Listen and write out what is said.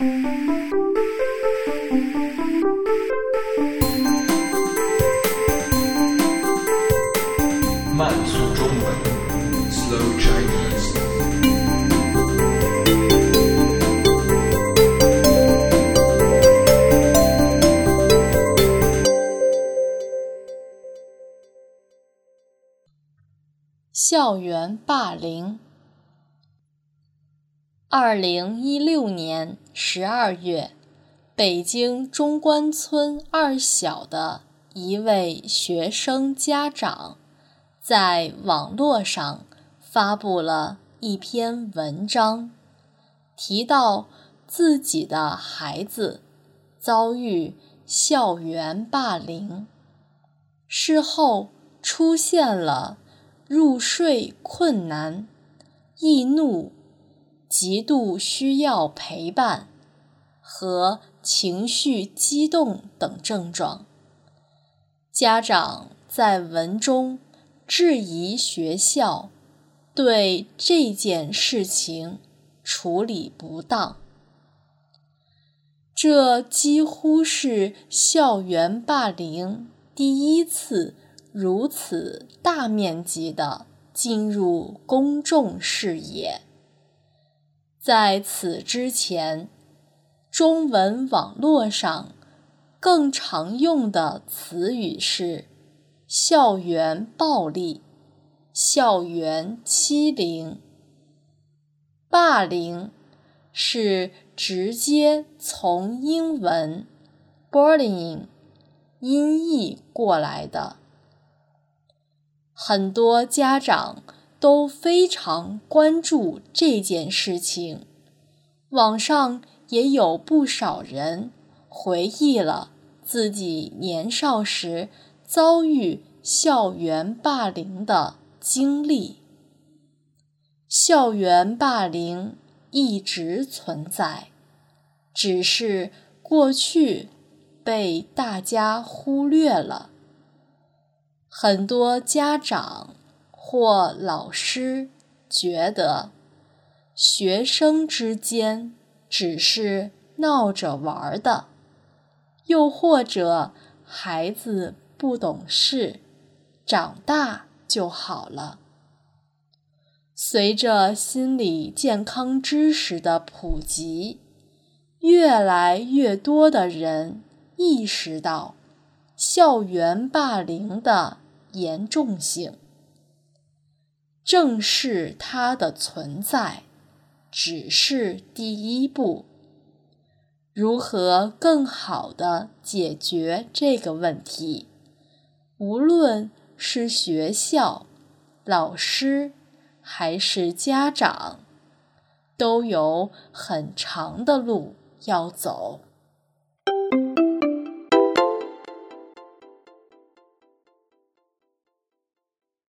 慢速中文，Slow Chinese。校园霸凌。二零一六年十二月，北京中关村二小的一位学生家长，在网络上发布了一篇文章，提到自己的孩子遭遇校园霸凌，事后出现了入睡困难、易怒。极度需要陪伴和情绪激动等症状。家长在文中质疑学校对这件事情处理不当，这几乎是校园霸凌第一次如此大面积的进入公众视野。在此之前，中文网络上更常用的词语是“校园暴力”“校园欺凌”。霸凌是直接从英文 “bullying” 音译过来的，很多家长。都非常关注这件事情，网上也有不少人回忆了自己年少时遭遇校园霸凌的经历。校园霸凌一直存在，只是过去被大家忽略了。很多家长。或老师觉得学生之间只是闹着玩的，又或者孩子不懂事，长大就好了。随着心理健康知识的普及，越来越多的人意识到校园霸凌的严重性。正视它的存在，只是第一步。如何更好地解决这个问题？无论是学校、老师还是家长，都有很长的路要走。